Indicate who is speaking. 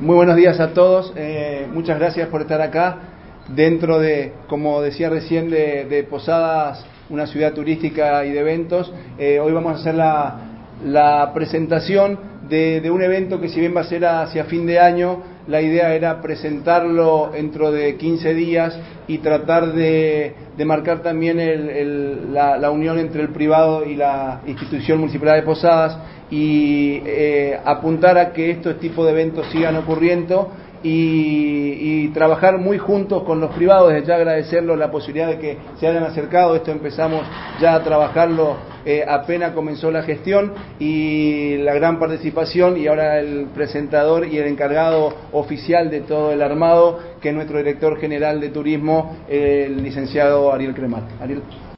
Speaker 1: Muy buenos días a todos. Eh, muchas gracias por estar acá dentro de, como decía recién, de, Posadas, una ciudad turística y de eventos. Eh, hoy vamos a hacer la, presentación de, de, un evento que si bien va a ser hacia fin de año, la idea era presentarlo dentro de 15 días y tratar de, marcar también la, unión entre el privado y la institución municipal de Posadas y eh, apuntar a que estos tipos de eventos sigan ocurriendo y, trabajar muy juntos con los privados, desde ya agradecerlos la posibilidad de que se hayan acercado, esto empezamos ya a trabajarlo eh, apenas comenzó la gestión y la gran participación y ahora el presentador y el encargado oficial de todo el armado, que es nuestro director general de turismo, el licenciado Ariel Cremar. Ariel.